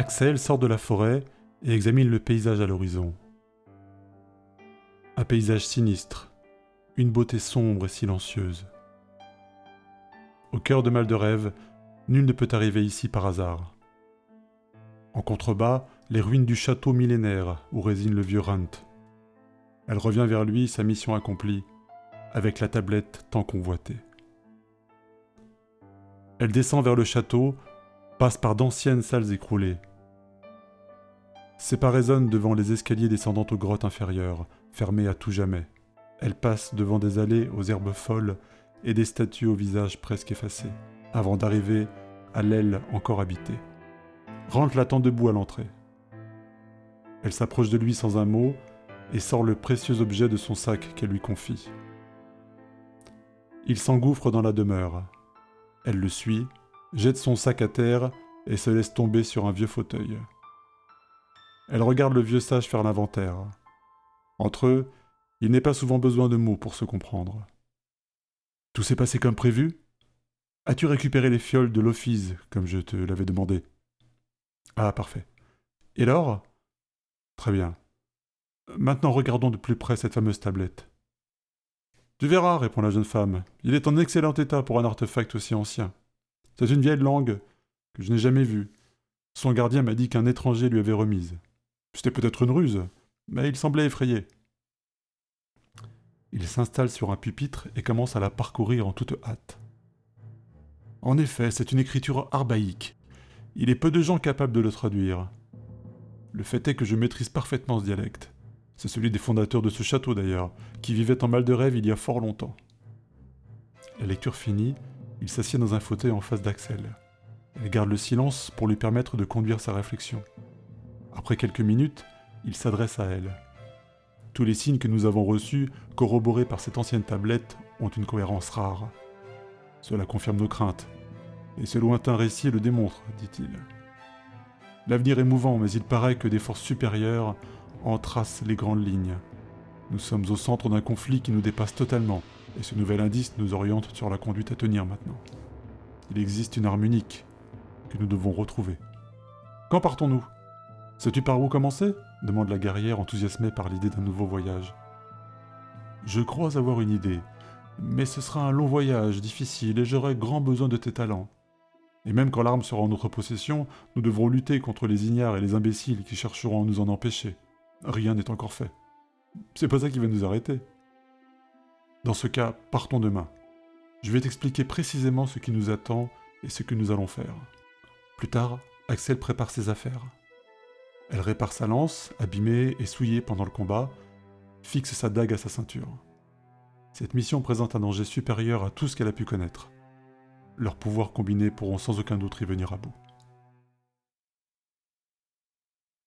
Axel sort de la forêt et examine le paysage à l'horizon. Un paysage sinistre, une beauté sombre et silencieuse. Au cœur de Mal de Rêve, nul ne peut arriver ici par hasard. En contrebas, les ruines du château millénaire où résine le vieux Runt. Elle revient vers lui, sa mission accomplie, avec la tablette tant convoitée. Elle descend vers le château, passe par d'anciennes salles écroulées. Ses pas résonnent devant les escaliers descendant aux grottes inférieures, fermées à tout jamais. Elle passe devant des allées aux herbes folles et des statues au visage presque effacé, avant d'arriver à l'aile encore habitée. Rentre l'attend debout à l'entrée. Elle s'approche de lui sans un mot et sort le précieux objet de son sac qu'elle lui confie. Il s'engouffre dans la demeure. Elle le suit, jette son sac à terre et se laisse tomber sur un vieux fauteuil. Elle regarde le vieux sage faire l'inventaire. Entre eux, il n'est pas souvent besoin de mots pour se comprendre. Tout s'est passé comme prévu? As-tu récupéré les fioles de l'office, comme je te l'avais demandé? Ah, parfait. Et l'or? Très bien. Maintenant regardons de plus près cette fameuse tablette. Tu verras, répond la jeune femme. Il est en excellent état pour un artefact aussi ancien. C'est une vieille langue que je n'ai jamais vue. Son gardien m'a dit qu'un étranger lui avait remise. C'était peut-être une ruse, mais il semblait effrayé. Il s'installe sur un pupitre et commence à la parcourir en toute hâte. En effet, c'est une écriture arbaïque. Il est peu de gens capables de le traduire. Le fait est que je maîtrise parfaitement ce dialecte. C'est celui des fondateurs de ce château d'ailleurs, qui vivaient en mal de rêve il y a fort longtemps. La lecture finie, il s'assied dans un fauteuil en face d'Axel. Elle garde le silence pour lui permettre de conduire sa réflexion. Après quelques minutes, il s'adresse à elle. Tous les signes que nous avons reçus, corroborés par cette ancienne tablette, ont une cohérence rare. Cela confirme nos craintes. Et ce lointain récit le démontre, dit-il. L'avenir est mouvant, mais il paraît que des forces supérieures en trace les grandes lignes. Nous sommes au centre d'un conflit qui nous dépasse totalement, et ce nouvel indice nous oriente sur la conduite à tenir maintenant. Il existe une arme unique que nous devons retrouver. Quand partons-nous? Sais-tu par où commencer? demande la guerrière enthousiasmée par l'idée d'un nouveau voyage. Je crois avoir une idée, mais ce sera un long voyage, difficile, et j'aurai grand besoin de tes talents. Et même quand l'arme sera en notre possession, nous devrons lutter contre les ignares et les imbéciles qui chercheront à nous en empêcher. Rien n'est encore fait. C'est pas ça qui va nous arrêter. Dans ce cas, partons demain. Je vais t'expliquer précisément ce qui nous attend et ce que nous allons faire. Plus tard, Axel prépare ses affaires. Elle répare sa lance, abîmée et souillée pendant le combat, fixe sa dague à sa ceinture. Cette mission présente un danger supérieur à tout ce qu'elle a pu connaître. Leurs pouvoirs combinés pourront sans aucun doute y venir à bout.